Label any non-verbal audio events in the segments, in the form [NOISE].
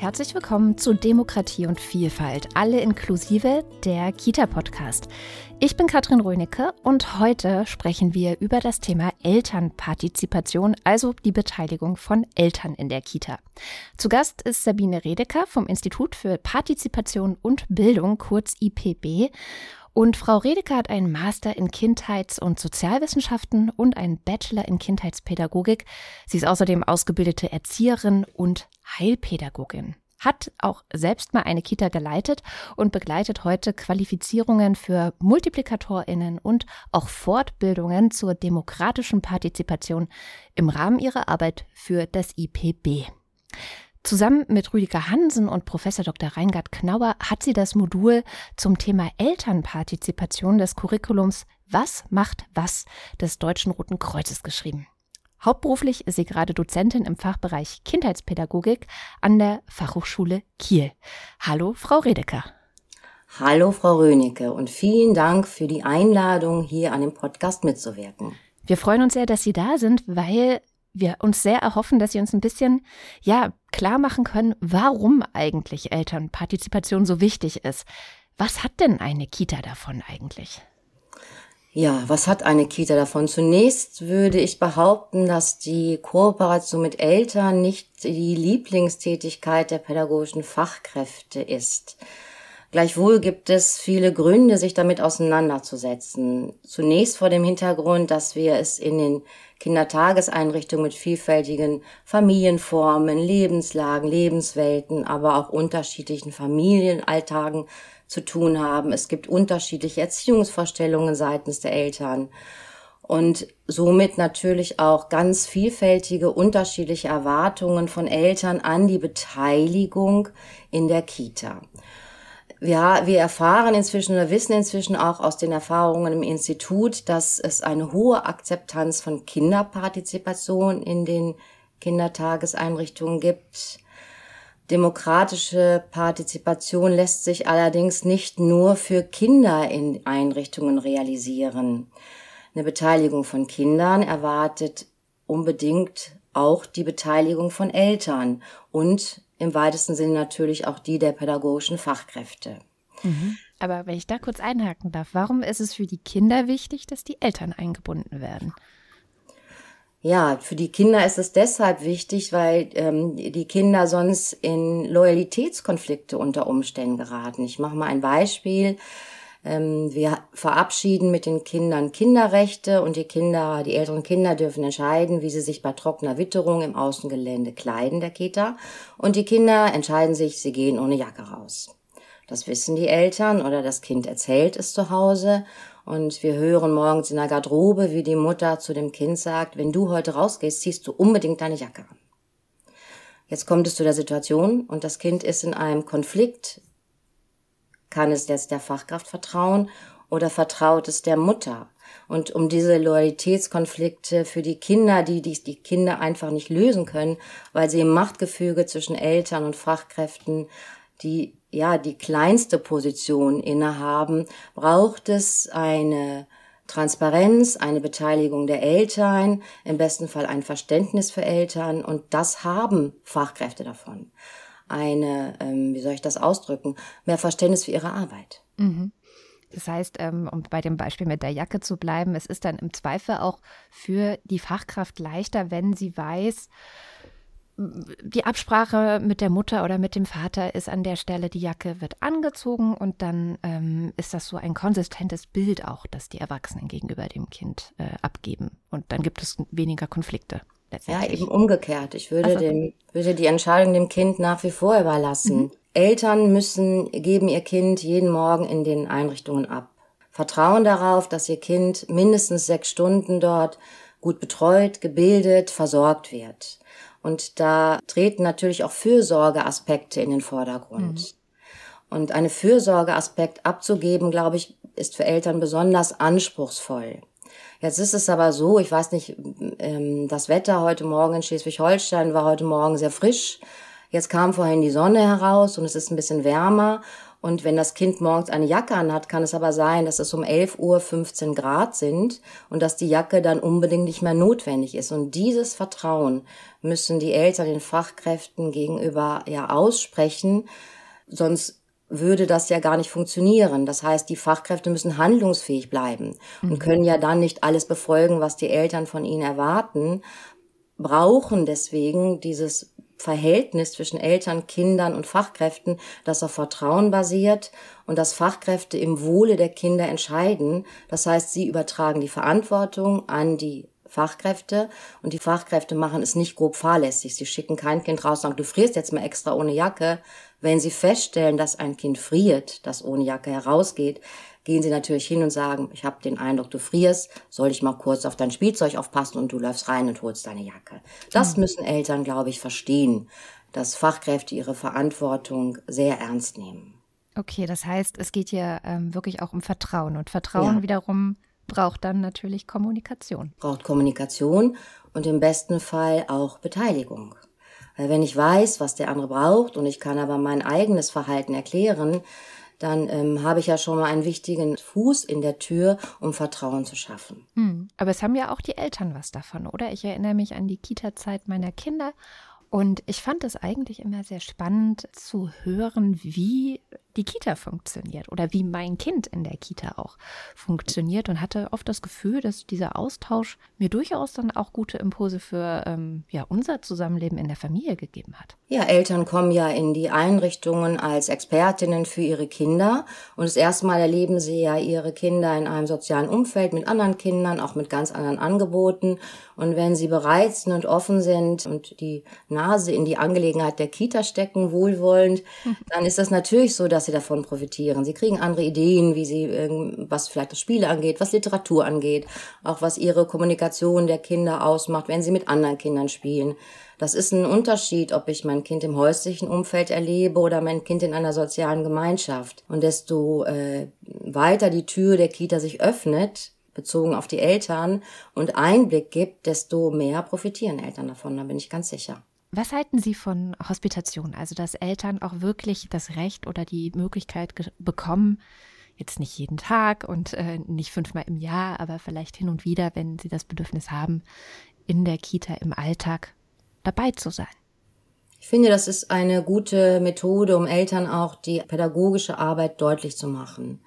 Herzlich willkommen zu Demokratie und Vielfalt, alle inklusive der Kita-Podcast. Ich bin Katrin Rönecke und heute sprechen wir über das Thema Elternpartizipation, also die Beteiligung von Eltern in der Kita. Zu Gast ist Sabine Redeker vom Institut für Partizipation und Bildung, kurz IPB. Und Frau Redeker hat einen Master in Kindheits- und Sozialwissenschaften und einen Bachelor in Kindheitspädagogik. Sie ist außerdem ausgebildete Erzieherin und Heilpädagogin hat auch selbst mal eine Kita geleitet und begleitet heute Qualifizierungen für Multiplikatorinnen und auch Fortbildungen zur demokratischen Partizipation im Rahmen ihrer Arbeit für das IPB. Zusammen mit Rüdiger Hansen und Professor Dr. Reingard Knauer hat sie das Modul zum Thema Elternpartizipation des Curriculums Was macht was des Deutschen Roten Kreuzes geschrieben. Hauptberuflich ist sie gerade Dozentin im Fachbereich Kindheitspädagogik an der Fachhochschule Kiel. Hallo, Frau Redeker. Hallo, Frau Rönecke und vielen Dank für die Einladung, hier an dem Podcast mitzuwirken. Wir freuen uns sehr, dass Sie da sind, weil wir uns sehr erhoffen, dass Sie uns ein bisschen, ja, klar machen können, warum eigentlich Elternpartizipation so wichtig ist. Was hat denn eine Kita davon eigentlich? Ja, was hat eine Kita davon? Zunächst würde ich behaupten, dass die Kooperation mit Eltern nicht die Lieblingstätigkeit der pädagogischen Fachkräfte ist. Gleichwohl gibt es viele Gründe, sich damit auseinanderzusetzen. Zunächst vor dem Hintergrund, dass wir es in den Kindertageseinrichtungen mit vielfältigen Familienformen, Lebenslagen, Lebenswelten, aber auch unterschiedlichen Familienalltagen zu tun haben. Es gibt unterschiedliche Erziehungsvorstellungen seitens der Eltern und somit natürlich auch ganz vielfältige, unterschiedliche Erwartungen von Eltern an die Beteiligung in der Kita. Ja, wir erfahren inzwischen oder wissen inzwischen auch aus den Erfahrungen im Institut, dass es eine hohe Akzeptanz von Kinderpartizipation in den Kindertageseinrichtungen gibt. Demokratische Partizipation lässt sich allerdings nicht nur für Kinder in Einrichtungen realisieren. Eine Beteiligung von Kindern erwartet unbedingt auch die Beteiligung von Eltern und im weitesten Sinne natürlich auch die der pädagogischen Fachkräfte. Mhm. Aber wenn ich da kurz einhaken darf, warum ist es für die Kinder wichtig, dass die Eltern eingebunden werden? Ja, für die Kinder ist es deshalb wichtig, weil ähm, die Kinder sonst in Loyalitätskonflikte unter Umständen geraten. Ich mache mal ein Beispiel. Ähm, wir verabschieden mit den Kindern Kinderrechte und die Kinder, die älteren Kinder dürfen entscheiden, wie sie sich bei trockener Witterung im Außengelände kleiden der Kita. Und die Kinder entscheiden sich, sie gehen ohne Jacke raus. Das wissen die Eltern oder das Kind erzählt es zu Hause. Und wir hören morgens in der Garderobe, wie die Mutter zu dem Kind sagt, wenn du heute rausgehst, ziehst du unbedingt deine Jacke an. Jetzt kommt es zu der Situation und das Kind ist in einem Konflikt kann es jetzt der Fachkraft vertrauen oder vertraut es der Mutter? Und um diese Loyalitätskonflikte für die Kinder, die, die die Kinder einfach nicht lösen können, weil sie im Machtgefüge zwischen Eltern und Fachkräften die ja die kleinste Position innehaben, braucht es eine Transparenz, eine Beteiligung der Eltern, im besten Fall ein Verständnis für Eltern und das haben Fachkräfte davon eine, ähm, wie soll ich das ausdrücken, mehr Verständnis für ihre Arbeit. Mhm. Das heißt, ähm, um bei dem Beispiel mit der Jacke zu bleiben, es ist dann im Zweifel auch für die Fachkraft leichter, wenn sie weiß, die Absprache mit der Mutter oder mit dem Vater ist an der Stelle, die Jacke wird angezogen und dann ähm, ist das so ein konsistentes Bild auch, das die Erwachsenen gegenüber dem Kind äh, abgeben. Und dann gibt es weniger Konflikte. Ja, eben umgekehrt. Ich würde, also, dem, würde die Entscheidung dem Kind nach wie vor überlassen. Mhm. Eltern müssen, geben ihr Kind jeden Morgen in den Einrichtungen ab. Vertrauen darauf, dass ihr Kind mindestens sechs Stunden dort gut betreut, gebildet, versorgt wird. Und da treten natürlich auch Fürsorgeaspekte in den Vordergrund. Mhm. Und eine Fürsorgeaspekt abzugeben, glaube ich, ist für Eltern besonders anspruchsvoll. Jetzt ist es aber so, ich weiß nicht, ähm, das Wetter heute Morgen in Schleswig-Holstein war heute Morgen sehr frisch. Jetzt kam vorhin die Sonne heraus und es ist ein bisschen wärmer Und wenn das Kind morgens eine Jacke anhat, kann es aber sein, dass es um 11 Uhr 15 Grad sind und dass die Jacke dann unbedingt nicht mehr notwendig ist. Und dieses Vertrauen müssen die Eltern den Fachkräften gegenüber ja aussprechen, sonst würde das ja gar nicht funktionieren. Das heißt, die Fachkräfte müssen handlungsfähig bleiben und mhm. können ja dann nicht alles befolgen, was die Eltern von ihnen erwarten, brauchen deswegen dieses Verhältnis zwischen Eltern, Kindern und Fachkräften, das auf Vertrauen basiert und dass Fachkräfte im Wohle der Kinder entscheiden. Das heißt, sie übertragen die Verantwortung an die Fachkräfte und die Fachkräfte machen es nicht grob fahrlässig. Sie schicken kein Kind raus und sagen, du frierst jetzt mal extra ohne Jacke. Wenn sie feststellen, dass ein Kind friert, das ohne Jacke herausgeht, gehen sie natürlich hin und sagen, ich habe den Eindruck, du frierst, soll ich mal kurz auf dein Spielzeug aufpassen und du läufst rein und holst deine Jacke. Das mhm. müssen Eltern, glaube ich, verstehen, dass Fachkräfte ihre Verantwortung sehr ernst nehmen. Okay, das heißt, es geht hier ähm, wirklich auch um Vertrauen und Vertrauen ja. wiederum braucht dann natürlich Kommunikation. Braucht Kommunikation und im besten Fall auch Beteiligung. Weil wenn ich weiß, was der andere braucht und ich kann aber mein eigenes Verhalten erklären, dann ähm, habe ich ja schon mal einen wichtigen Fuß in der Tür, um Vertrauen zu schaffen. Hm. Aber es haben ja auch die Eltern was davon, oder? Ich erinnere mich an die Kita-Zeit meiner Kinder und ich fand es eigentlich immer sehr spannend zu hören, wie die Kita funktioniert oder wie mein Kind in der Kita auch funktioniert und hatte oft das Gefühl, dass dieser Austausch mir durchaus dann auch gute Impulse für ähm, ja, unser Zusammenleben in der Familie gegeben hat. Ja, Eltern kommen ja in die Einrichtungen als Expertinnen für ihre Kinder und das erste Mal erleben sie ja ihre Kinder in einem sozialen Umfeld mit anderen Kindern, auch mit ganz anderen Angeboten. Und wenn sie bereit sind und offen sind und die Nase in die Angelegenheit der Kita stecken, wohlwollend, [LAUGHS] dann ist das natürlich so, dass sie davon profitieren. Sie kriegen andere Ideen, wie sie, was vielleicht das Spiele angeht, was Literatur angeht, auch was ihre Kommunikation der Kinder ausmacht, wenn sie mit anderen Kindern spielen. Das ist ein Unterschied, ob ich mein Kind im häuslichen Umfeld erlebe oder mein Kind in einer sozialen Gemeinschaft. Und desto äh, weiter die Tür der Kita sich öffnet, bezogen auf die Eltern und Einblick gibt, desto mehr profitieren Eltern davon, da bin ich ganz sicher. Was halten Sie von Hospitation? Also, dass Eltern auch wirklich das Recht oder die Möglichkeit bekommen, jetzt nicht jeden Tag und äh, nicht fünfmal im Jahr, aber vielleicht hin und wieder, wenn sie das Bedürfnis haben, in der Kita im Alltag dabei zu sein. Ich finde, das ist eine gute Methode, um Eltern auch die pädagogische Arbeit deutlich zu machen.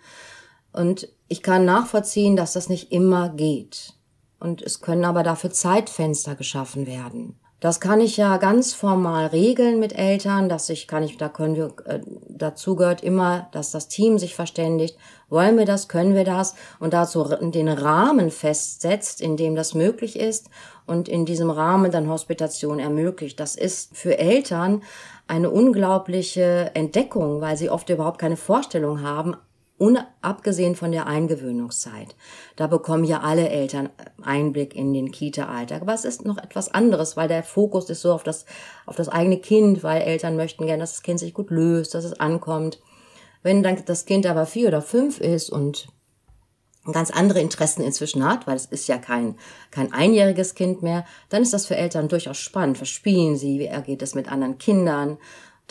Und ich kann nachvollziehen, dass das nicht immer geht. Und es können aber dafür Zeitfenster geschaffen werden. Das kann ich ja ganz formal regeln mit Eltern, dass ich kann ich, da können wir, äh, dazu gehört immer, dass das Team sich verständigt, wollen wir das, können wir das und dazu den Rahmen festsetzt, in dem das möglich ist und in diesem Rahmen dann Hospitation ermöglicht. Das ist für Eltern eine unglaubliche Entdeckung, weil sie oft überhaupt keine Vorstellung haben, unabgesehen von der Eingewöhnungszeit. Da bekommen ja alle Eltern Einblick in den Kita-Alltag. Aber es ist noch etwas anderes, weil der Fokus ist so auf das, auf das eigene Kind, weil Eltern möchten gerne, dass das Kind sich gut löst, dass es ankommt. Wenn dann das Kind aber vier oder fünf ist und ganz andere Interessen inzwischen hat, weil es ist ja kein, kein einjähriges Kind mehr, dann ist das für Eltern durchaus spannend. Was spielen sie? Wie ergeht es mit anderen Kindern?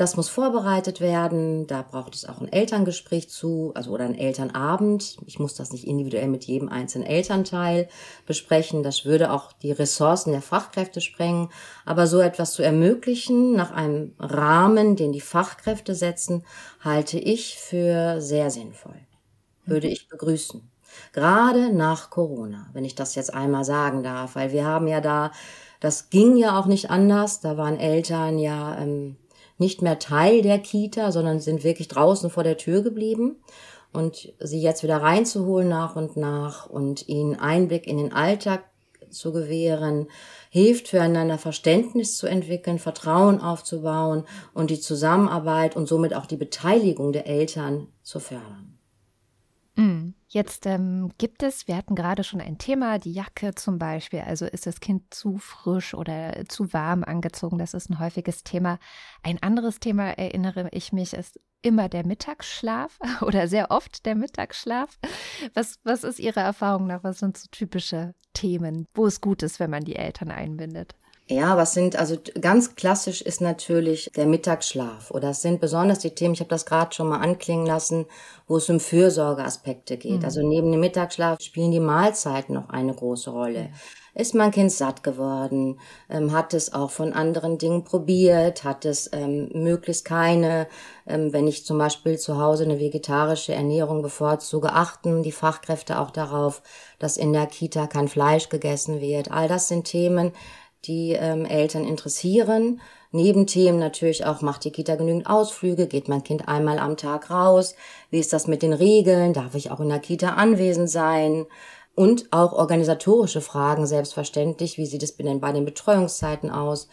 Das muss vorbereitet werden. Da braucht es auch ein Elterngespräch zu, also oder ein Elternabend. Ich muss das nicht individuell mit jedem einzelnen Elternteil besprechen. Das würde auch die Ressourcen der Fachkräfte sprengen. Aber so etwas zu ermöglichen nach einem Rahmen, den die Fachkräfte setzen, halte ich für sehr sinnvoll. Würde ich begrüßen. Gerade nach Corona, wenn ich das jetzt einmal sagen darf, weil wir haben ja da, das ging ja auch nicht anders. Da waren Eltern ja ähm, nicht mehr Teil der Kita, sondern sind wirklich draußen vor der Tür geblieben. Und sie jetzt wieder reinzuholen nach und nach und ihnen Einblick in den Alltag zu gewähren, hilft füreinander Verständnis zu entwickeln, Vertrauen aufzubauen und die Zusammenarbeit und somit auch die Beteiligung der Eltern zu fördern. Mhm. Jetzt ähm, gibt es, wir hatten gerade schon ein Thema, die Jacke zum Beispiel. Also ist das Kind zu frisch oder zu warm angezogen? Das ist ein häufiges Thema. Ein anderes Thema, erinnere ich mich, ist immer der Mittagsschlaf [LAUGHS] oder sehr oft der Mittagsschlaf. Was, was ist Ihrer Erfahrung nach? Was sind so typische Themen, wo es gut ist, wenn man die Eltern einbindet? Ja, was sind, also ganz klassisch ist natürlich der Mittagsschlaf. Oder es sind besonders die Themen, ich habe das gerade schon mal anklingen lassen, wo es um Fürsorgeaspekte geht. Mhm. Also neben dem Mittagsschlaf spielen die Mahlzeiten noch eine große Rolle. Ja. Ist mein Kind satt geworden? Ähm, hat es auch von anderen Dingen probiert? Hat es ähm, möglichst keine, ähm, wenn ich zum Beispiel zu Hause eine vegetarische Ernährung bevorzuge, achten die Fachkräfte auch darauf, dass in der Kita kein Fleisch gegessen wird. All das sind Themen, die ähm, Eltern interessieren. Nebenthemen natürlich auch, macht die Kita genügend Ausflüge, geht mein Kind einmal am Tag raus, wie ist das mit den Regeln, darf ich auch in der Kita anwesend sein? Und auch organisatorische Fragen selbstverständlich, wie sieht es denn bei den Betreuungszeiten aus,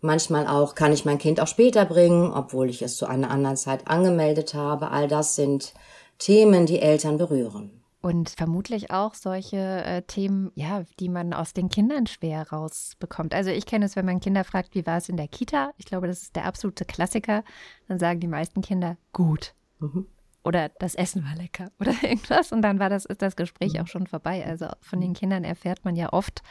manchmal auch, kann ich mein Kind auch später bringen, obwohl ich es zu einer anderen Zeit angemeldet habe, all das sind Themen, die Eltern berühren. Und vermutlich auch solche äh, Themen, ja, die man aus den Kindern schwer rausbekommt. Also ich kenne es, wenn man Kinder fragt, wie war es in der Kita? Ich glaube, das ist der absolute Klassiker. Dann sagen die meisten Kinder, gut. Mhm. Oder das Essen war lecker [LAUGHS] oder irgendwas. Und dann war das, ist das Gespräch mhm. auch schon vorbei. Also von den Kindern erfährt man ja oft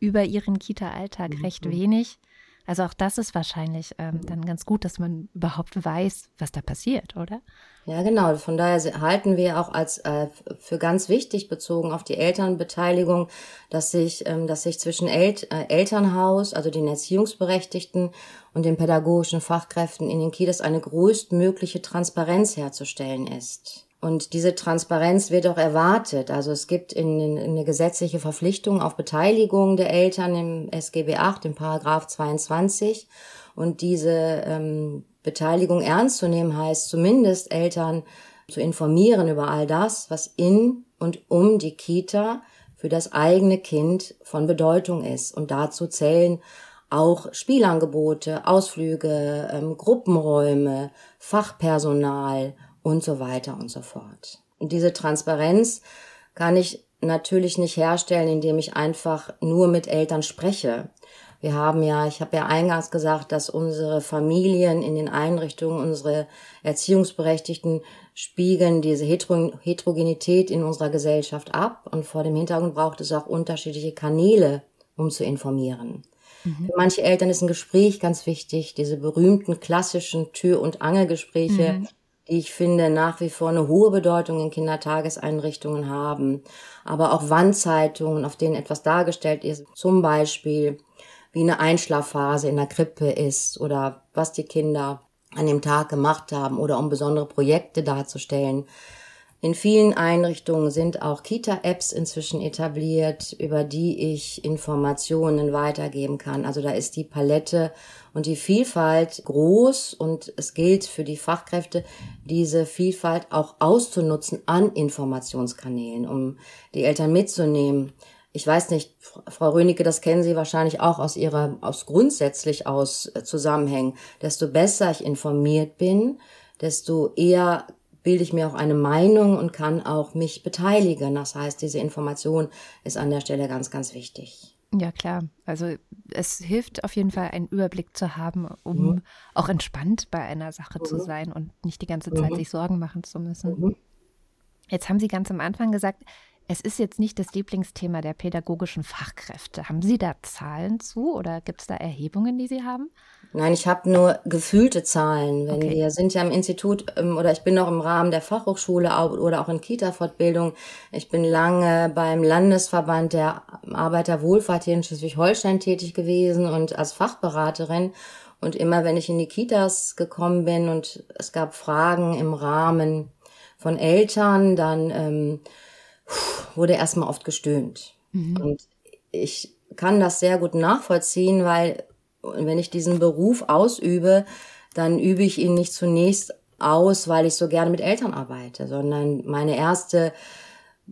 über ihren Kita-Alltag mhm. recht wenig. Also auch das ist wahrscheinlich ähm, dann ganz gut, dass man überhaupt weiß, was da passiert, oder? Ja, genau. Von daher halten wir auch als äh, für ganz wichtig bezogen auf die Elternbeteiligung, dass sich, ähm, dass sich zwischen El äh, Elternhaus, also den Erziehungsberechtigten und den pädagogischen Fachkräften in den Kitas eine größtmögliche Transparenz herzustellen ist. Und diese Transparenz wird auch erwartet. Also es gibt in, in, eine gesetzliche Verpflichtung auf Beteiligung der Eltern im SGB 8, im Paragraph 22. Und diese ähm, Beteiligung ernst zu nehmen heißt zumindest Eltern zu informieren über all das, was in und um die Kita für das eigene Kind von Bedeutung ist. Und dazu zählen auch Spielangebote, Ausflüge, ähm, Gruppenräume, Fachpersonal und so weiter und so fort. Und diese Transparenz kann ich natürlich nicht herstellen, indem ich einfach nur mit Eltern spreche. Wir haben ja, ich habe ja eingangs gesagt, dass unsere Familien in den Einrichtungen, unsere Erziehungsberechtigten spiegeln diese Heterogenität in unserer Gesellschaft ab. Und vor dem Hintergrund braucht es auch unterschiedliche Kanäle, um zu informieren. Mhm. Für manche Eltern ist ein Gespräch ganz wichtig, diese berühmten klassischen Tür- und Angelgespräche, mhm ich finde nach wie vor eine hohe Bedeutung in Kindertageseinrichtungen haben. Aber auch Wandzeitungen, auf denen etwas dargestellt ist, zum Beispiel wie eine Einschlafphase in der Krippe ist oder was die Kinder an dem Tag gemacht haben oder um besondere Projekte darzustellen. In vielen Einrichtungen sind auch Kita-Apps inzwischen etabliert, über die ich Informationen weitergeben kann. Also da ist die Palette und die Vielfalt groß und es gilt für die Fachkräfte, diese Vielfalt auch auszunutzen an Informationskanälen, um die Eltern mitzunehmen. Ich weiß nicht, Frau Rönecke, das kennen Sie wahrscheinlich auch aus Ihrer, aus grundsätzlich aus äh, Zusammenhängen. Desto besser ich informiert bin, desto eher bilde ich mir auch eine Meinung und kann auch mich beteiligen. Das heißt, diese Information ist an der Stelle ganz, ganz wichtig. Ja, klar. Also es hilft auf jeden Fall, einen Überblick zu haben, um mhm. auch entspannt bei einer Sache mhm. zu sein und nicht die ganze Zeit mhm. sich Sorgen machen zu müssen. Mhm. Jetzt haben Sie ganz am Anfang gesagt, es ist jetzt nicht das Lieblingsthema der pädagogischen Fachkräfte. Haben Sie da Zahlen zu oder gibt es da Erhebungen, die Sie haben? Nein, ich habe nur gefühlte Zahlen. Wenn okay. wir sind ja im Institut ähm, oder ich bin noch im Rahmen der Fachhochschule oder auch in Kita-Fortbildung. Ich bin lange beim Landesverband der Arbeiterwohlfahrt hier in Schleswig-Holstein tätig gewesen und als Fachberaterin. Und immer wenn ich in die Kitas gekommen bin und es gab Fragen im Rahmen von Eltern, dann ähm, wurde erstmal oft gestöhnt. Mhm. Und ich kann das sehr gut nachvollziehen, weil wenn ich diesen Beruf ausübe, dann übe ich ihn nicht zunächst aus, weil ich so gerne mit Eltern arbeite, sondern meine erste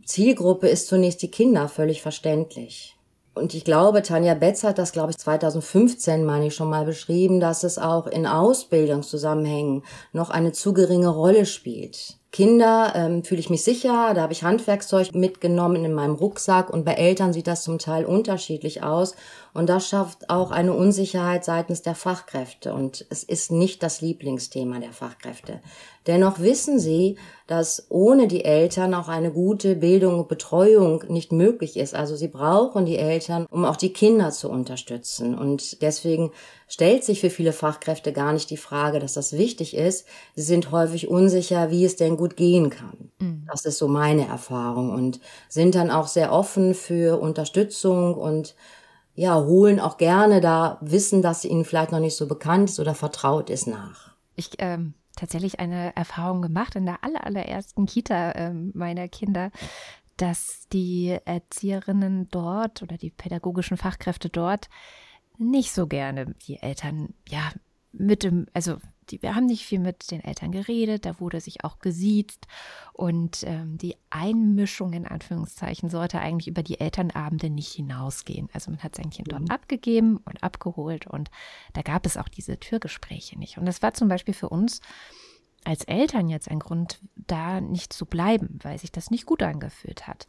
Zielgruppe ist zunächst die Kinder, völlig verständlich. Und ich glaube, Tanja Betz hat das, glaube ich, 2015, meine ich, schon mal beschrieben, dass es auch in Ausbildungszusammenhängen noch eine zu geringe Rolle spielt. Kinder ähm, fühle ich mich sicher, da habe ich Handwerkszeug mitgenommen in meinem Rucksack. Und bei Eltern sieht das zum Teil unterschiedlich aus und das schafft auch eine Unsicherheit seitens der Fachkräfte und es ist nicht das Lieblingsthema der Fachkräfte. Dennoch wissen sie, dass ohne die Eltern auch eine gute Bildung und Betreuung nicht möglich ist. Also sie brauchen die Eltern, um auch die Kinder zu unterstützen. Und deswegen stellt sich für viele Fachkräfte gar nicht die Frage, dass das wichtig ist. Sie sind häufig unsicher, wie es denn gut gehen kann. Mhm. Das ist so meine Erfahrung und sind dann auch sehr offen für Unterstützung und ja, holen auch gerne da Wissen, das ihnen vielleicht noch nicht so bekannt ist oder vertraut ist, nach. Ich ähm, tatsächlich eine Erfahrung gemacht in der aller, allerersten Kita äh, meiner Kinder, dass die Erzieherinnen dort oder die pädagogischen Fachkräfte dort nicht so gerne die Eltern, ja, mit dem, also die, wir haben nicht viel mit den Eltern geredet, da wurde sich auch gesiezt und ähm, die Einmischung in Anführungszeichen sollte eigentlich über die Elternabende nicht hinausgehen. Also man hat sein Kind dort mhm. abgegeben und abgeholt und da gab es auch diese Türgespräche nicht. Und das war zum Beispiel für uns als Eltern jetzt ein Grund, da nicht zu bleiben, weil sich das nicht gut angefühlt hat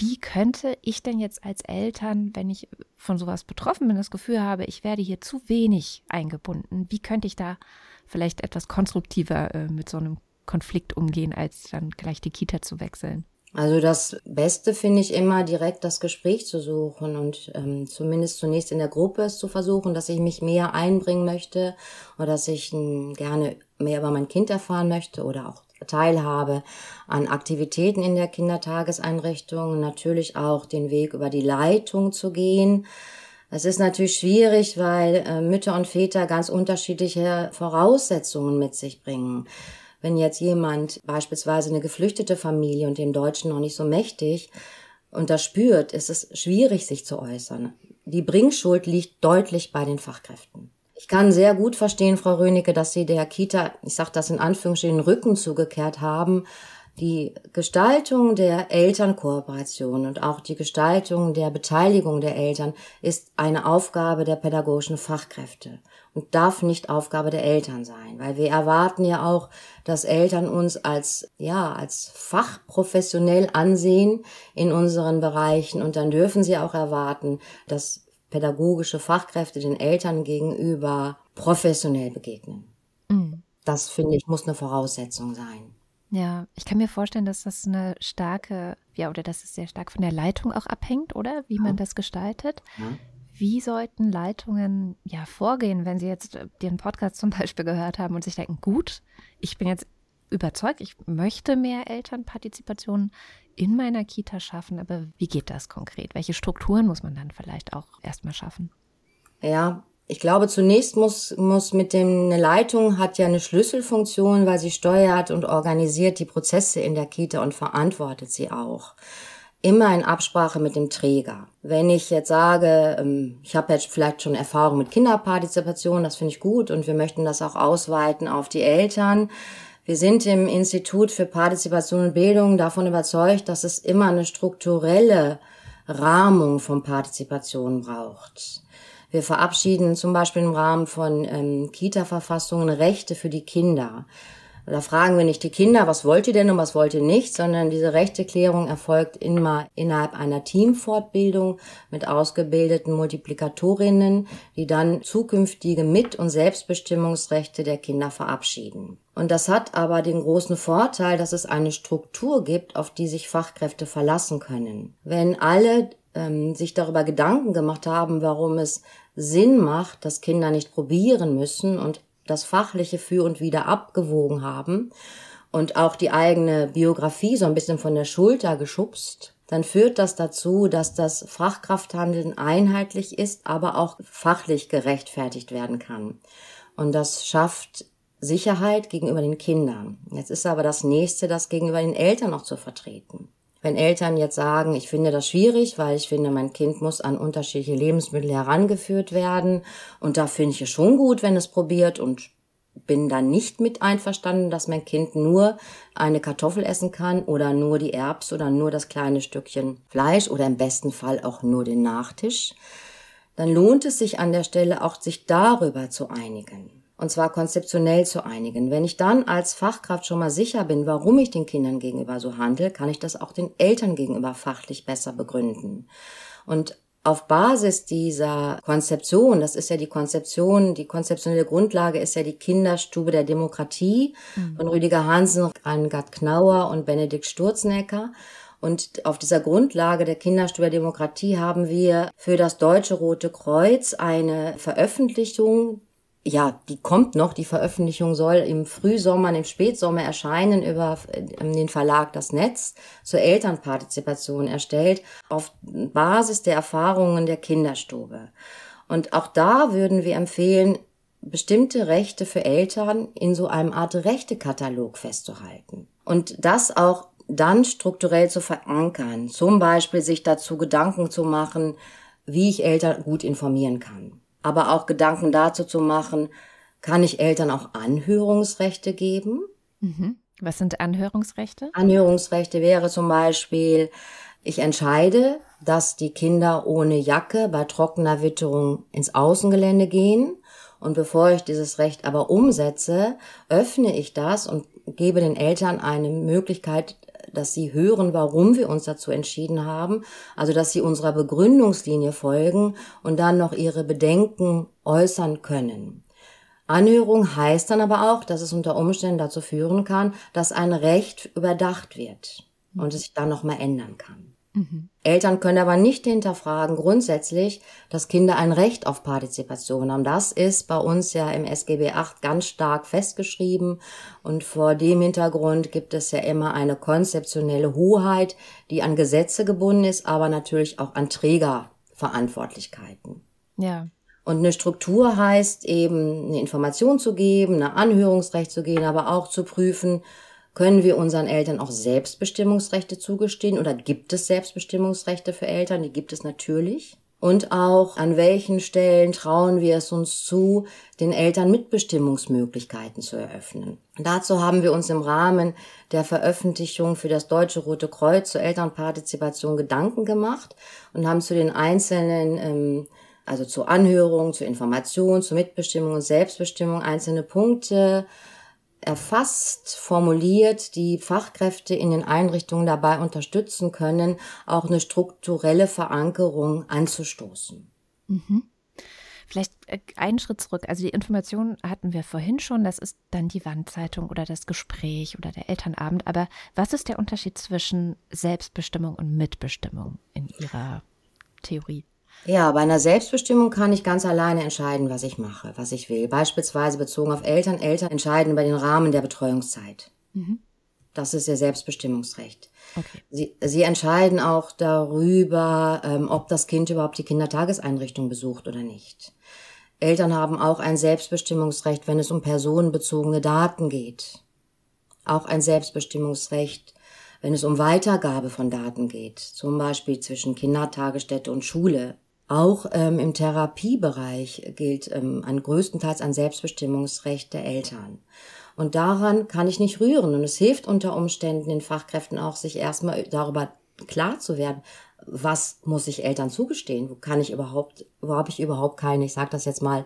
wie könnte ich denn jetzt als Eltern, wenn ich von sowas betroffen bin, das Gefühl habe, ich werde hier zu wenig eingebunden, wie könnte ich da vielleicht etwas konstruktiver äh, mit so einem Konflikt umgehen, als dann gleich die Kita zu wechseln? Also das Beste finde ich immer, direkt das Gespräch zu suchen und ähm, zumindest zunächst in der Gruppe es zu versuchen, dass ich mich mehr einbringen möchte oder dass ich ähm, gerne mehr über mein Kind erfahren möchte oder auch Teilhabe an Aktivitäten in der Kindertageseinrichtung, natürlich auch den Weg über die Leitung zu gehen. Es ist natürlich schwierig, weil äh, Mütter und Väter ganz unterschiedliche Voraussetzungen mit sich bringen. Wenn jetzt jemand beispielsweise eine geflüchtete Familie und den Deutschen noch nicht so mächtig und das spürt, ist es schwierig, sich zu äußern. Die Bringschuld liegt deutlich bei den Fachkräften. Ich kann sehr gut verstehen, Frau Rönecke, dass Sie der Kita, ich sage das in Anführungsstrichen, Rücken zugekehrt haben. Die Gestaltung der Elternkooperation und auch die Gestaltung der Beteiligung der Eltern ist eine Aufgabe der pädagogischen Fachkräfte und darf nicht Aufgabe der Eltern sein, weil wir erwarten ja auch, dass Eltern uns als, ja, als fachprofessionell ansehen in unseren Bereichen und dann dürfen sie auch erwarten, dass pädagogische Fachkräfte den Eltern gegenüber professionell begegnen. Mhm. Das finde ich muss eine Voraussetzung sein. Ja, ich kann mir vorstellen, dass das eine starke, ja, oder dass es sehr stark von der Leitung auch abhängt, oder? Wie ja. man das gestaltet. Ja. Wie sollten Leitungen ja vorgehen, wenn sie jetzt den Podcast zum Beispiel gehört haben und sich denken, gut, ich bin jetzt überzeugt, ich möchte mehr Elternpartizipation in meiner Kita schaffen, aber wie geht das konkret? Welche Strukturen muss man dann vielleicht auch erstmal schaffen? Ja, ich glaube, zunächst muss, muss mit dem, eine Leitung hat ja eine Schlüsselfunktion, weil sie steuert und organisiert die Prozesse in der Kita und verantwortet sie auch. Immer in Absprache mit dem Träger. Wenn ich jetzt sage, ähm, ich habe jetzt vielleicht schon Erfahrung mit Kinderpartizipation, das finde ich gut und wir möchten das auch ausweiten auf die Eltern, wir sind im Institut für Partizipation und Bildung davon überzeugt, dass es immer eine strukturelle Rahmung von Partizipation braucht. Wir verabschieden zum Beispiel im Rahmen von ähm, Kita-Verfassungen Rechte für die Kinder. Da fragen wir nicht die Kinder, was wollt ihr denn und was wollt ihr nicht, sondern diese Rechteklärung erfolgt immer innerhalb einer Teamfortbildung mit ausgebildeten Multiplikatorinnen, die dann zukünftige Mit- und Selbstbestimmungsrechte der Kinder verabschieden. Und das hat aber den großen Vorteil, dass es eine Struktur gibt, auf die sich Fachkräfte verlassen können. Wenn alle ähm, sich darüber Gedanken gemacht haben, warum es Sinn macht, dass Kinder nicht probieren müssen und das Fachliche für und wieder abgewogen haben und auch die eigene Biografie so ein bisschen von der Schulter geschubst, dann führt das dazu, dass das Fachkrafthandeln einheitlich ist, aber auch fachlich gerechtfertigt werden kann. Und das schafft Sicherheit gegenüber den Kindern. Jetzt ist aber das nächste, das gegenüber den Eltern auch zu vertreten. Wenn Eltern jetzt sagen, ich finde das schwierig, weil ich finde, mein Kind muss an unterschiedliche Lebensmittel herangeführt werden und da finde ich es schon gut, wenn es probiert und bin dann nicht mit einverstanden, dass mein Kind nur eine Kartoffel essen kann oder nur die Erbs oder nur das kleine Stückchen Fleisch oder im besten Fall auch nur den Nachtisch, dann lohnt es sich an der Stelle auch, sich darüber zu einigen und zwar konzeptionell zu einigen. Wenn ich dann als Fachkraft schon mal sicher bin, warum ich den Kindern gegenüber so handle, kann ich das auch den Eltern gegenüber fachlich besser begründen. Und auf Basis dieser Konzeption, das ist ja die Konzeption, die konzeptionelle Grundlage ist ja die Kinderstube der Demokratie mhm. von Rüdiger Hansen, Angard Knauer und Benedikt Sturzenegger. Und auf dieser Grundlage der Kinderstube der Demokratie haben wir für das Deutsche Rote Kreuz eine Veröffentlichung ja, die kommt noch. Die Veröffentlichung soll im Frühsommer, im Spätsommer erscheinen über ähm, den Verlag Das Netz zur Elternpartizipation erstellt auf Basis der Erfahrungen der Kinderstube. Und auch da würden wir empfehlen, bestimmte Rechte für Eltern in so einem Art Rechtekatalog festzuhalten. Und das auch dann strukturell zu verankern. Zum Beispiel sich dazu Gedanken zu machen, wie ich Eltern gut informieren kann aber auch Gedanken dazu zu machen, kann ich Eltern auch Anhörungsrechte geben? Mhm. Was sind Anhörungsrechte? Anhörungsrechte wäre zum Beispiel, ich entscheide, dass die Kinder ohne Jacke bei trockener Witterung ins Außengelände gehen. Und bevor ich dieses Recht aber umsetze, öffne ich das und gebe den Eltern eine Möglichkeit, dass sie hören, warum wir uns dazu entschieden haben, also dass sie unserer Begründungslinie folgen und dann noch ihre Bedenken äußern können. Anhörung heißt dann aber auch, dass es unter Umständen dazu führen kann, dass ein Recht überdacht wird und es sich dann nochmal ändern kann. Mhm. Eltern können aber nicht hinterfragen grundsätzlich, dass Kinder ein Recht auf Partizipation haben. Das ist bei uns ja im SGB VIII ganz stark festgeschrieben und vor dem Hintergrund gibt es ja immer eine konzeptionelle Hoheit, die an Gesetze gebunden ist, aber natürlich auch an Trägerverantwortlichkeiten. Ja. Und eine Struktur heißt eben, eine Information zu geben, eine Anhörungsrecht zu gehen, aber auch zu prüfen, können wir unseren Eltern auch Selbstbestimmungsrechte zugestehen oder gibt es Selbstbestimmungsrechte für Eltern? Die gibt es natürlich. Und auch an welchen Stellen trauen wir es uns zu, den Eltern Mitbestimmungsmöglichkeiten zu eröffnen. Dazu haben wir uns im Rahmen der Veröffentlichung für das Deutsche Rote Kreuz zur Elternpartizipation Gedanken gemacht und haben zu den einzelnen ähm, also zur Anhörung, zur Information, zur Mitbestimmung und Selbstbestimmung einzelne Punkte erfasst, formuliert, die Fachkräfte in den Einrichtungen dabei unterstützen können, auch eine strukturelle Verankerung anzustoßen. Mhm. Vielleicht äh, einen Schritt zurück. Also die Informationen hatten wir vorhin schon. Das ist dann die Wandzeitung oder das Gespräch oder der Elternabend. Aber was ist der Unterschied zwischen Selbstbestimmung und Mitbestimmung in Ihrer Theorie? Ja, bei einer Selbstbestimmung kann ich ganz alleine entscheiden, was ich mache, was ich will. Beispielsweise bezogen auf Eltern. Eltern entscheiden über den Rahmen der Betreuungszeit. Mhm. Das ist ihr Selbstbestimmungsrecht. Okay. Sie, sie entscheiden auch darüber, ähm, ob das Kind überhaupt die Kindertageseinrichtung besucht oder nicht. Eltern haben auch ein Selbstbestimmungsrecht, wenn es um personenbezogene Daten geht. Auch ein Selbstbestimmungsrecht, wenn es um Weitergabe von Daten geht, zum Beispiel zwischen Kindertagesstätte und Schule auch ähm, im Therapiebereich gilt ähm, an größtenteils ein Selbstbestimmungsrecht der Eltern. Und daran kann ich nicht rühren. Und es hilft unter Umständen den Fachkräften auch, sich erstmal darüber klar zu werden, was muss ich Eltern zugestehen? Wo kann ich überhaupt, wo habe ich überhaupt keine, ich sage das jetzt mal,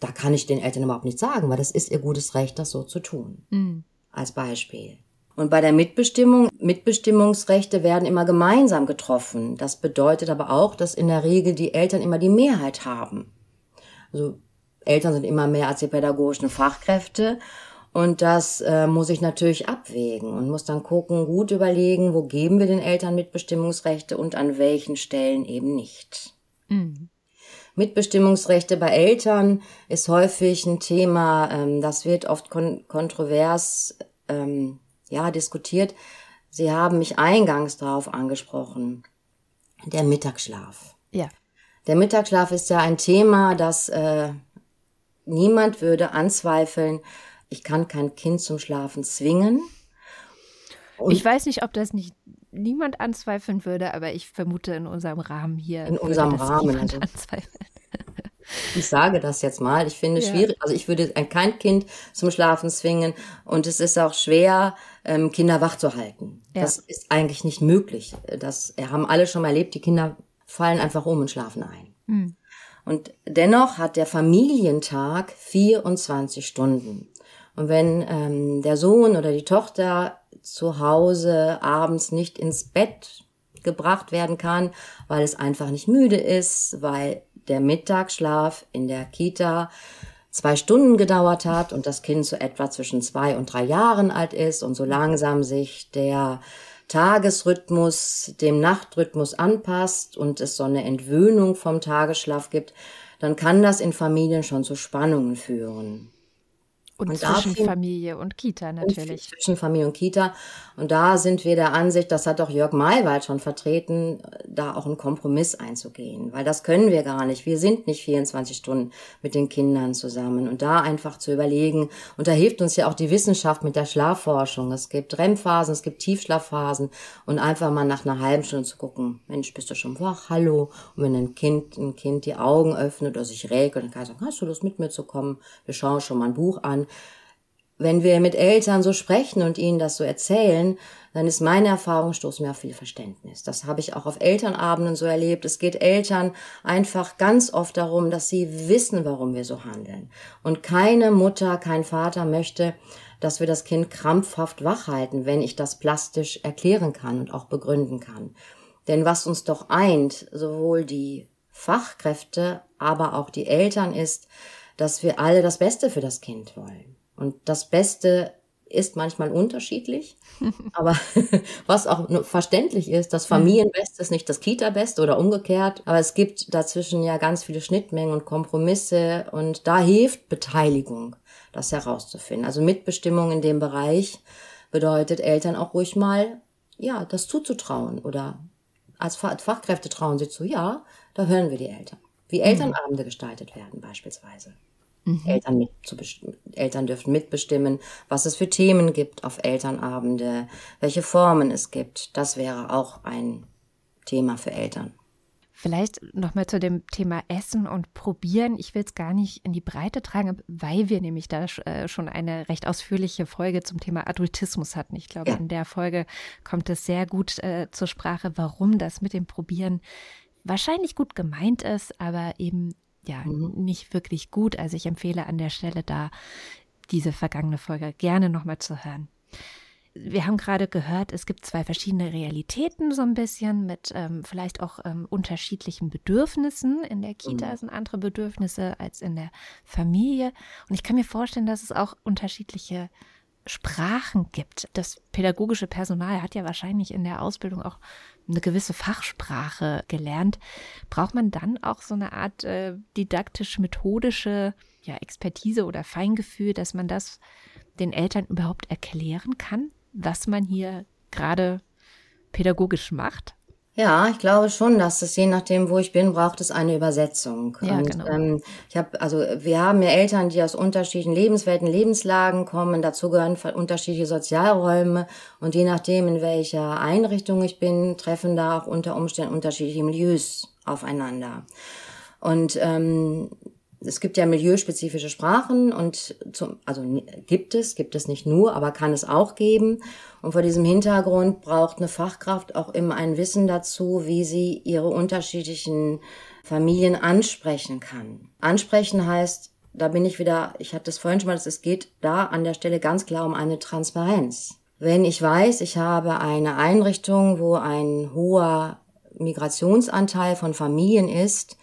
da kann ich den Eltern überhaupt nicht sagen, weil das ist ihr gutes Recht, das so zu tun. Mhm. Als Beispiel. Und bei der Mitbestimmung, Mitbestimmungsrechte werden immer gemeinsam getroffen. Das bedeutet aber auch, dass in der Regel die Eltern immer die Mehrheit haben. Also Eltern sind immer mehr als die pädagogischen Fachkräfte. Und das äh, muss ich natürlich abwägen und muss dann gucken, gut überlegen, wo geben wir den Eltern Mitbestimmungsrechte und an welchen Stellen eben nicht. Mhm. Mitbestimmungsrechte bei Eltern ist häufig ein Thema, ähm, das wird oft kon kontrovers ähm, ja, diskutiert. Sie haben mich eingangs darauf angesprochen. Der Mittagsschlaf. Ja. Der Mittagsschlaf ist ja ein Thema, das äh, niemand würde anzweifeln. Ich kann kein Kind zum Schlafen zwingen. Und ich weiß nicht, ob das nicht niemand anzweifeln würde, aber ich vermute in unserem Rahmen hier. In unserem Rahmen. Also, anzweifeln. Ich sage das jetzt mal. Ich finde es ja. schwierig. Also ich würde kein Kind zum Schlafen zwingen und es ist auch schwer, ähm, Kinder wach zu halten. Ja. Das ist eigentlich nicht möglich. Das haben alle schon mal erlebt. Die Kinder fallen einfach um und schlafen ein. Mhm. Und dennoch hat der Familientag 24 Stunden. Und wenn ähm, der Sohn oder die Tochter zu Hause abends nicht ins Bett gebracht werden kann, weil es einfach nicht müde ist, weil der Mittagsschlaf in der Kita zwei Stunden gedauert hat und das Kind so etwa zwischen zwei und drei Jahren alt ist und so langsam sich der Tagesrhythmus dem Nachtrhythmus anpasst und es so eine Entwöhnung vom Tagesschlaf gibt, dann kann das in Familien schon zu Spannungen führen. Und, und zwischen Familie und Kita natürlich. Zwischen Familie und Kita. Und da sind wir der Ansicht, das hat auch Jörg Maywald schon vertreten, da auch einen Kompromiss einzugehen. Weil das können wir gar nicht. Wir sind nicht 24 Stunden mit den Kindern zusammen. Und da einfach zu überlegen, und da hilft uns ja auch die Wissenschaft mit der Schlafforschung. Es gibt REM-Phasen, es gibt Tiefschlafphasen. Und einfach mal nach einer halben Stunde zu gucken, Mensch, bist du schon wach? Hallo. Und wenn ein Kind, ein Kind die Augen öffnet oder sich räkelt, dann kann ich sagen, hast du Lust mit mir zu kommen? Wir schauen schon mal ein Buch an wenn wir mit Eltern so sprechen und ihnen das so erzählen, dann ist meine Erfahrung, stoßen wir auf viel Verständnis. Das habe ich auch auf Elternabenden so erlebt. Es geht Eltern einfach ganz oft darum, dass sie wissen, warum wir so handeln. Und keine Mutter, kein Vater möchte, dass wir das Kind krampfhaft wach halten, wenn ich das plastisch erklären kann und auch begründen kann. Denn was uns doch eint, sowohl die Fachkräfte, aber auch die Eltern ist, dass wir alle das Beste für das Kind wollen. Und das Beste ist manchmal unterschiedlich, [LAUGHS] aber [LAUGHS] was auch verständlich ist, das Familienbeste ist nicht das Kita-Beste oder umgekehrt, aber es gibt dazwischen ja ganz viele Schnittmengen und Kompromisse und da hilft Beteiligung, das herauszufinden. Also Mitbestimmung in dem Bereich bedeutet Eltern auch ruhig mal, ja, das zuzutrauen oder als Fachkräfte trauen sie zu, ja, da hören wir die Eltern. Wie mhm. Elternabende gestaltet werden beispielsweise. Mhm. Eltern, mit zu Eltern dürfen mitbestimmen, was es für Themen gibt auf Elternabende, welche Formen es gibt. Das wäre auch ein Thema für Eltern. Vielleicht nochmal zu dem Thema Essen und Probieren. Ich will es gar nicht in die Breite tragen, weil wir nämlich da äh, schon eine recht ausführliche Folge zum Thema Adultismus hatten. Ich glaube, ja. in der Folge kommt es sehr gut äh, zur Sprache, warum das mit dem Probieren wahrscheinlich gut gemeint ist, aber eben ja mhm. nicht wirklich gut. Also ich empfehle an der Stelle da diese vergangene Folge gerne nochmal zu hören. Wir haben gerade gehört, es gibt zwei verschiedene Realitäten so ein bisschen mit ähm, vielleicht auch ähm, unterschiedlichen Bedürfnissen. In der Kita mhm. sind andere Bedürfnisse als in der Familie. Und ich kann mir vorstellen, dass es auch unterschiedliche Sprachen gibt. Das pädagogische Personal hat ja wahrscheinlich in der Ausbildung auch eine gewisse Fachsprache gelernt. Braucht man dann auch so eine Art äh, didaktisch-methodische ja, Expertise oder Feingefühl, dass man das den Eltern überhaupt erklären kann, was man hier gerade pädagogisch macht? Ja, ich glaube schon, dass es je nachdem, wo ich bin, braucht es eine Übersetzung. Ja, und, genau. Ähm, ich habe, also wir haben ja Eltern, die aus unterschiedlichen Lebenswelten, Lebenslagen kommen. Dazu gehören unterschiedliche Sozialräume und je nachdem, in welcher Einrichtung ich bin, treffen da auch unter Umständen unterschiedliche Milieus aufeinander. Und ähm, es gibt ja milieuspezifische Sprachen und zum, also gibt es, gibt es nicht nur, aber kann es auch geben. Und vor diesem Hintergrund braucht eine Fachkraft auch immer ein Wissen dazu, wie sie ihre unterschiedlichen Familien ansprechen kann. Ansprechen heißt, da bin ich wieder, ich hatte es vorhin schon mal, es geht da an der Stelle ganz klar um eine Transparenz. Wenn ich weiß, ich habe eine Einrichtung, wo ein hoher Migrationsanteil von Familien ist,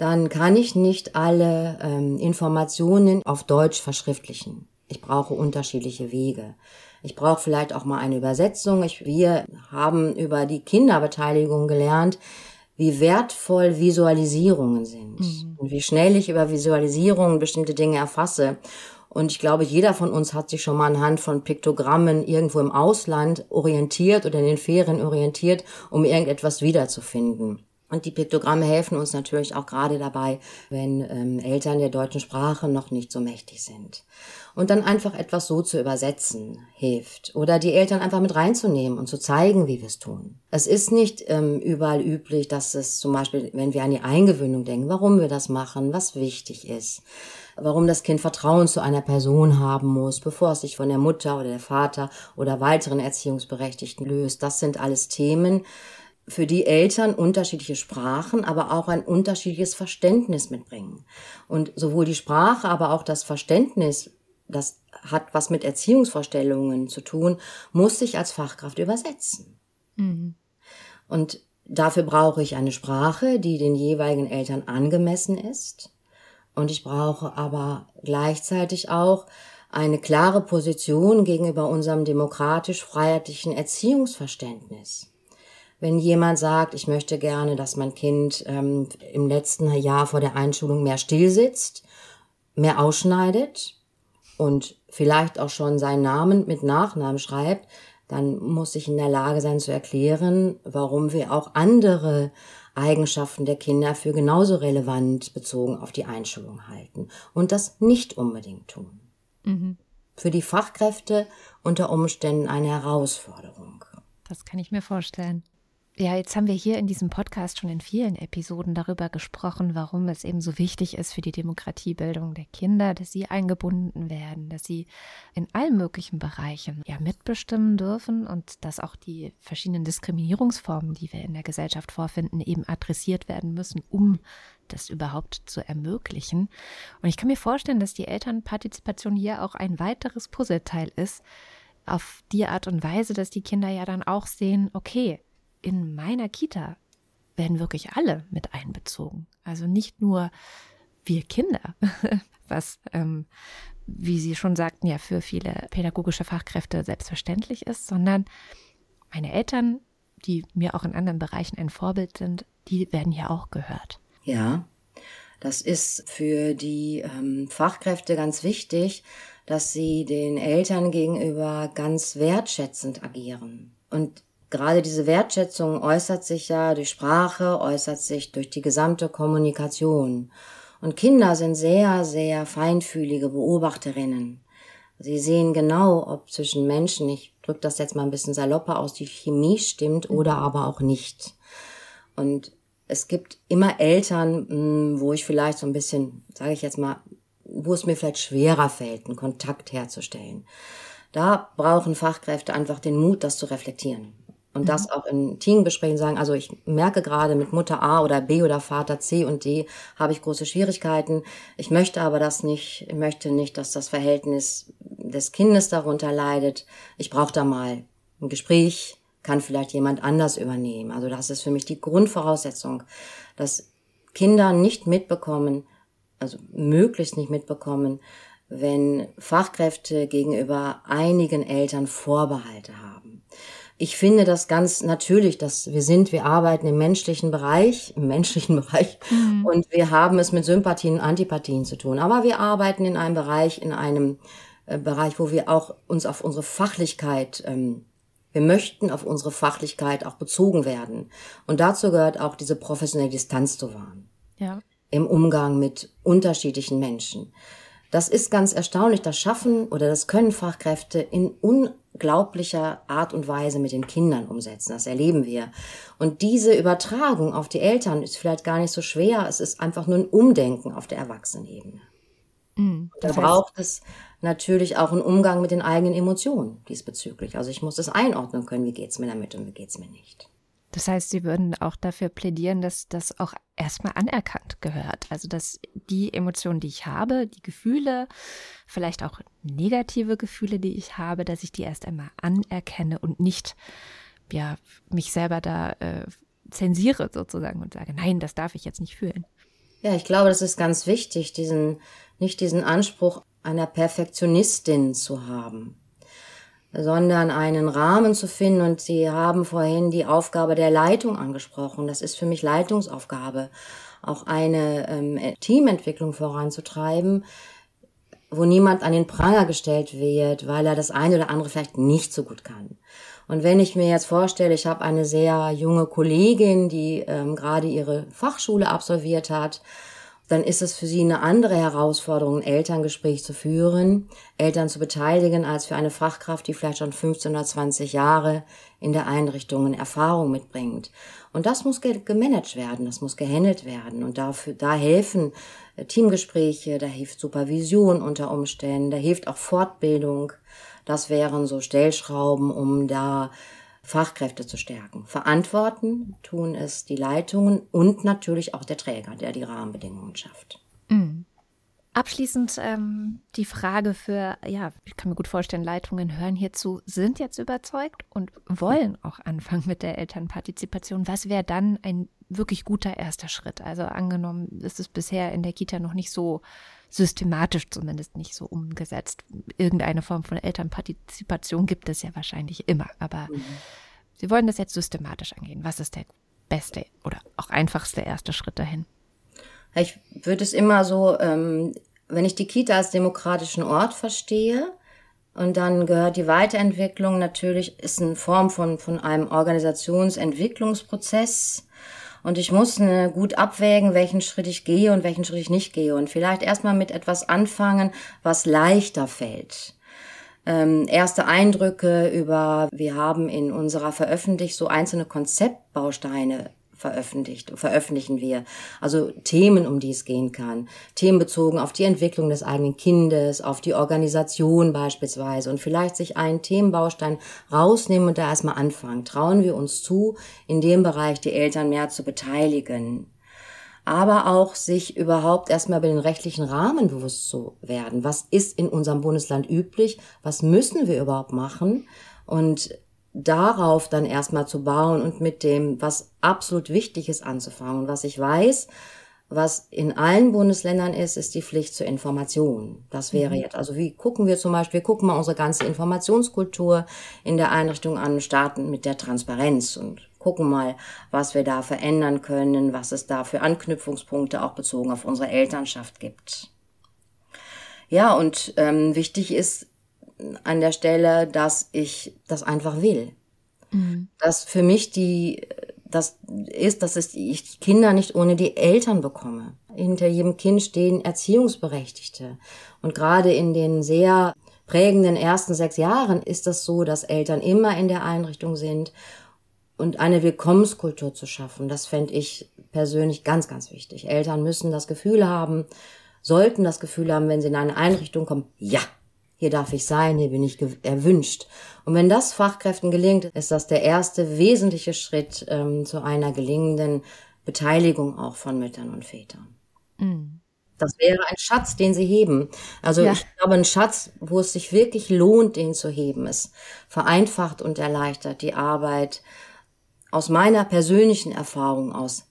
dann kann ich nicht alle ähm, Informationen auf Deutsch verschriftlichen. Ich brauche unterschiedliche Wege. Ich brauche vielleicht auch mal eine Übersetzung. Ich, wir haben über die Kinderbeteiligung gelernt, wie wertvoll Visualisierungen sind mhm. und wie schnell ich über Visualisierungen bestimmte Dinge erfasse. Und ich glaube, jeder von uns hat sich schon mal anhand von Piktogrammen irgendwo im Ausland orientiert oder in den Ferien orientiert, um irgendetwas wiederzufinden. Und die Piktogramme helfen uns natürlich auch gerade dabei, wenn ähm, Eltern der deutschen Sprache noch nicht so mächtig sind. Und dann einfach etwas so zu übersetzen hilft. Oder die Eltern einfach mit reinzunehmen und zu zeigen, wie wir es tun. Es ist nicht ähm, überall üblich, dass es zum Beispiel, wenn wir an die Eingewöhnung denken, warum wir das machen, was wichtig ist, warum das Kind Vertrauen zu einer Person haben muss, bevor es sich von der Mutter oder der Vater oder weiteren Erziehungsberechtigten löst. Das sind alles Themen, für die Eltern unterschiedliche Sprachen, aber auch ein unterschiedliches Verständnis mitbringen. Und sowohl die Sprache, aber auch das Verständnis, das hat was mit Erziehungsvorstellungen zu tun, muss sich als Fachkraft übersetzen. Mhm. Und dafür brauche ich eine Sprache, die den jeweiligen Eltern angemessen ist. Und ich brauche aber gleichzeitig auch eine klare Position gegenüber unserem demokratisch-freiheitlichen Erziehungsverständnis. Wenn jemand sagt, ich möchte gerne, dass mein Kind ähm, im letzten Jahr vor der Einschulung mehr stillsitzt, mehr ausschneidet und vielleicht auch schon seinen Namen mit Nachnamen schreibt, dann muss ich in der Lage sein zu erklären, warum wir auch andere Eigenschaften der Kinder für genauso relevant bezogen auf die Einschulung halten und das nicht unbedingt tun. Mhm. Für die Fachkräfte unter Umständen eine Herausforderung. Das kann ich mir vorstellen. Ja, jetzt haben wir hier in diesem Podcast schon in vielen Episoden darüber gesprochen, warum es eben so wichtig ist für die Demokratiebildung der Kinder, dass sie eingebunden werden, dass sie in allen möglichen Bereichen ja mitbestimmen dürfen und dass auch die verschiedenen Diskriminierungsformen, die wir in der Gesellschaft vorfinden, eben adressiert werden müssen, um das überhaupt zu ermöglichen. Und ich kann mir vorstellen, dass die Elternpartizipation hier auch ein weiteres Puzzleteil ist, auf die Art und Weise, dass die Kinder ja dann auch sehen, okay, in meiner Kita werden wirklich alle mit einbezogen. Also nicht nur wir Kinder, [LAUGHS] was, ähm, wie Sie schon sagten, ja für viele pädagogische Fachkräfte selbstverständlich ist, sondern meine Eltern, die mir auch in anderen Bereichen ein Vorbild sind, die werden hier auch gehört. Ja, das ist für die ähm, Fachkräfte ganz wichtig, dass sie den Eltern gegenüber ganz wertschätzend agieren. Und gerade diese Wertschätzung äußert sich ja durch Sprache, äußert sich durch die gesamte Kommunikation. Und Kinder sind sehr, sehr feinfühlige Beobachterinnen. Sie sehen genau, ob zwischen Menschen, ich drücke das jetzt mal ein bisschen salopper aus, die Chemie stimmt oder aber auch nicht. Und es gibt immer Eltern, hm, wo ich vielleicht so ein bisschen, sage ich jetzt mal, wo es mir vielleicht schwerer fällt, einen Kontakt herzustellen. Da brauchen Fachkräfte einfach den Mut, das zu reflektieren. Und mhm. das auch in Teambesprechungen sagen, also ich merke gerade mit Mutter A oder B oder Vater C und D habe ich große Schwierigkeiten. Ich möchte aber das nicht, ich möchte nicht, dass das Verhältnis des Kindes darunter leidet. Ich brauche da mal ein Gespräch, kann vielleicht jemand anders übernehmen. Also das ist für mich die Grundvoraussetzung, dass Kinder nicht mitbekommen, also möglichst nicht mitbekommen, wenn Fachkräfte gegenüber einigen Eltern Vorbehalte haben ich finde das ganz natürlich, dass wir sind, wir arbeiten im menschlichen Bereich, im menschlichen [LAUGHS] Bereich mhm. und wir haben es mit Sympathien und Antipathien zu tun. Aber wir arbeiten in einem Bereich, in einem äh, Bereich, wo wir auch uns auf unsere Fachlichkeit, ähm, wir möchten auf unsere Fachlichkeit auch bezogen werden. Und dazu gehört auch diese professionelle Distanz zu wahren. Ja. Im Umgang mit unterschiedlichen Menschen. Das ist ganz erstaunlich. Das schaffen oder das können Fachkräfte in unglaublicher Art und Weise mit den Kindern umsetzen. Das erleben wir. Und diese Übertragung auf die Eltern ist vielleicht gar nicht so schwer. Es ist einfach nur ein Umdenken auf der Erwachsenenebene. Mhm, da braucht es natürlich auch einen Umgang mit den eigenen Emotionen diesbezüglich. Also ich muss das einordnen können, wie geht's mir damit und wie geht's mir nicht. Das heißt, Sie würden auch dafür plädieren, dass das auch erstmal anerkannt gehört. Also, dass die Emotionen, die ich habe, die Gefühle, vielleicht auch negative Gefühle, die ich habe, dass ich die erst einmal anerkenne und nicht, ja, mich selber da äh, zensiere sozusagen und sage, nein, das darf ich jetzt nicht fühlen. Ja, ich glaube, das ist ganz wichtig, diesen, nicht diesen Anspruch einer Perfektionistin zu haben sondern einen Rahmen zu finden. Und Sie haben vorhin die Aufgabe der Leitung angesprochen. Das ist für mich Leitungsaufgabe, auch eine ähm, Teamentwicklung voranzutreiben, wo niemand an den Pranger gestellt wird, weil er das eine oder andere vielleicht nicht so gut kann. Und wenn ich mir jetzt vorstelle, ich habe eine sehr junge Kollegin, die ähm, gerade ihre Fachschule absolviert hat, dann ist es für sie eine andere Herausforderung, ein Elterngespräch zu führen, Eltern zu beteiligen, als für eine Fachkraft, die vielleicht schon 15 oder 20 Jahre in der Einrichtung Erfahrung mitbringt. Und das muss gemanagt werden, das muss gehandelt werden. Und dafür, da helfen äh, Teamgespräche, da hilft Supervision unter Umständen, da hilft auch Fortbildung. Das wären so Stellschrauben, um da Fachkräfte zu stärken. Verantworten tun es die Leitungen und natürlich auch der Träger, der die Rahmenbedingungen schafft. Abschließend ähm, die Frage für, ja, ich kann mir gut vorstellen, Leitungen hören hierzu, sind jetzt überzeugt und wollen auch anfangen mit der Elternpartizipation. Was wäre dann ein wirklich guter erster Schritt? Also angenommen, ist es bisher in der Kita noch nicht so systematisch zumindest nicht so umgesetzt. Irgendeine Form von Elternpartizipation gibt es ja wahrscheinlich immer, aber mhm. Sie wollen das jetzt systematisch angehen. Was ist der beste oder auch einfachste erste Schritt dahin? Ich würde es immer so, ähm, wenn ich die Kita als demokratischen Ort verstehe, und dann gehört die Weiterentwicklung natürlich, ist eine Form von, von einem Organisationsentwicklungsprozess. Und ich muss eine, gut abwägen, welchen Schritt ich gehe und welchen Schritt ich nicht gehe. Und vielleicht erstmal mit etwas anfangen, was leichter fällt. Ähm, erste Eindrücke über, wir haben in unserer Veröffentlichung so einzelne Konzeptbausteine veröffentlicht, veröffentlichen wir. Also Themen, um die es gehen kann. Themen bezogen auf die Entwicklung des eigenen Kindes, auf die Organisation beispielsweise und vielleicht sich einen Themenbaustein rausnehmen und da erstmal anfangen. Trauen wir uns zu, in dem Bereich die Eltern mehr zu beteiligen aber auch sich überhaupt erstmal über den rechtlichen Rahmen bewusst zu werden. Was ist in unserem Bundesland üblich? Was müssen wir überhaupt machen? Und darauf dann erstmal zu bauen und mit dem, was absolut wichtig ist, anzufangen. Und was ich weiß, was in allen Bundesländern ist, ist die Pflicht zur Information. Das wäre mhm. jetzt, also wie gucken wir zum Beispiel, gucken wir unsere ganze Informationskultur in der Einrichtung an, starten mit der Transparenz und gucken mal, was wir da verändern können, was es da für Anknüpfungspunkte auch bezogen auf unsere Elternschaft gibt. Ja, und ähm, wichtig ist an der Stelle, dass ich das einfach will. Mhm. Dass für mich die, das ist, dass ich die Kinder nicht ohne die Eltern bekomme. Hinter jedem Kind stehen Erziehungsberechtigte. Und gerade in den sehr prägenden ersten sechs Jahren ist das so, dass Eltern immer in der Einrichtung sind und eine Willkommenskultur zu schaffen. Das fände ich persönlich ganz, ganz wichtig. Eltern müssen das Gefühl haben, sollten das Gefühl haben, wenn sie in eine Einrichtung kommen, ja, hier darf ich sein, hier bin ich erwünscht. Und wenn das Fachkräften gelingt, ist das der erste wesentliche Schritt ähm, zu einer gelingenden Beteiligung auch von Müttern und Vätern. Mhm. Das wäre ein Schatz, den sie heben. Also ja. ich glaube, ein Schatz, wo es sich wirklich lohnt, den zu heben. Es vereinfacht und erleichtert die Arbeit aus meiner persönlichen Erfahrung aus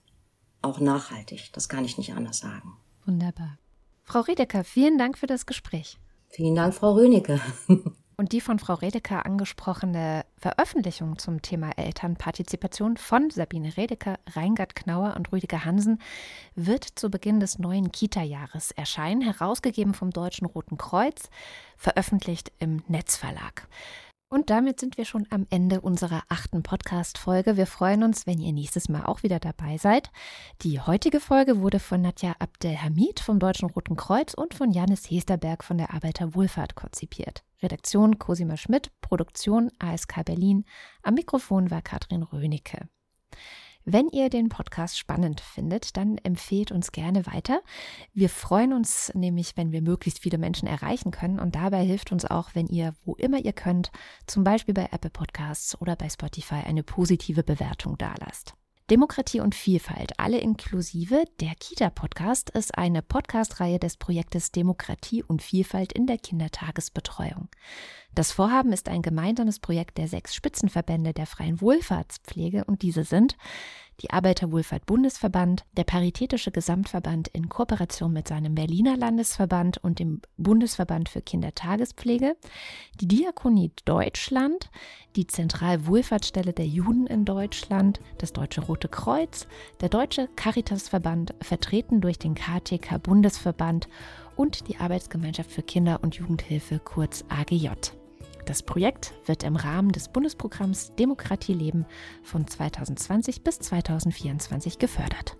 auch nachhaltig. Das kann ich nicht anders sagen. Wunderbar. Frau Redeker, vielen Dank für das Gespräch. Vielen Dank, Frau Rönecke. [LAUGHS] Und die von Frau Redeker angesprochene Veröffentlichung zum Thema Elternpartizipation von Sabine Redeker, Reingard Knauer und Rüdiger Hansen wird zu Beginn des neuen Kita-Jahres erscheinen, herausgegeben vom Deutschen Roten Kreuz, veröffentlicht im Netzverlag. Und damit sind wir schon am Ende unserer achten Podcast-Folge. Wir freuen uns, wenn ihr nächstes Mal auch wieder dabei seid. Die heutige Folge wurde von Nadja Abdelhamid vom Deutschen Roten Kreuz und von Janis Hesterberg von der Arbeiterwohlfahrt konzipiert. Redaktion Cosima Schmidt, Produktion ASK Berlin. Am Mikrofon war Katrin Rönecke. Wenn ihr den Podcast spannend findet, dann empfehlt uns gerne weiter. Wir freuen uns nämlich, wenn wir möglichst viele Menschen erreichen können und dabei hilft uns auch, wenn ihr, wo immer ihr könnt, zum Beispiel bei Apple Podcasts oder bei Spotify eine positive Bewertung dalasst. Demokratie und Vielfalt, alle inklusive. Der Kita-Podcast ist eine Podcast-Reihe des Projektes Demokratie und Vielfalt in der Kindertagesbetreuung. Das Vorhaben ist ein gemeinsames Projekt der sechs Spitzenverbände der freien Wohlfahrtspflege und diese sind die Arbeiterwohlfahrt Bundesverband, der Paritätische Gesamtverband in Kooperation mit seinem Berliner Landesverband und dem Bundesverband für Kindertagespflege, die Diakonie Deutschland, die Zentralwohlfahrtsstelle der Juden in Deutschland, das Deutsche Rote Kreuz, der Deutsche Caritasverband, vertreten durch den KTK Bundesverband und die Arbeitsgemeinschaft für Kinder- und Jugendhilfe kurz AGJ. Das Projekt wird im Rahmen des Bundesprogramms Demokratie leben von 2020 bis 2024 gefördert.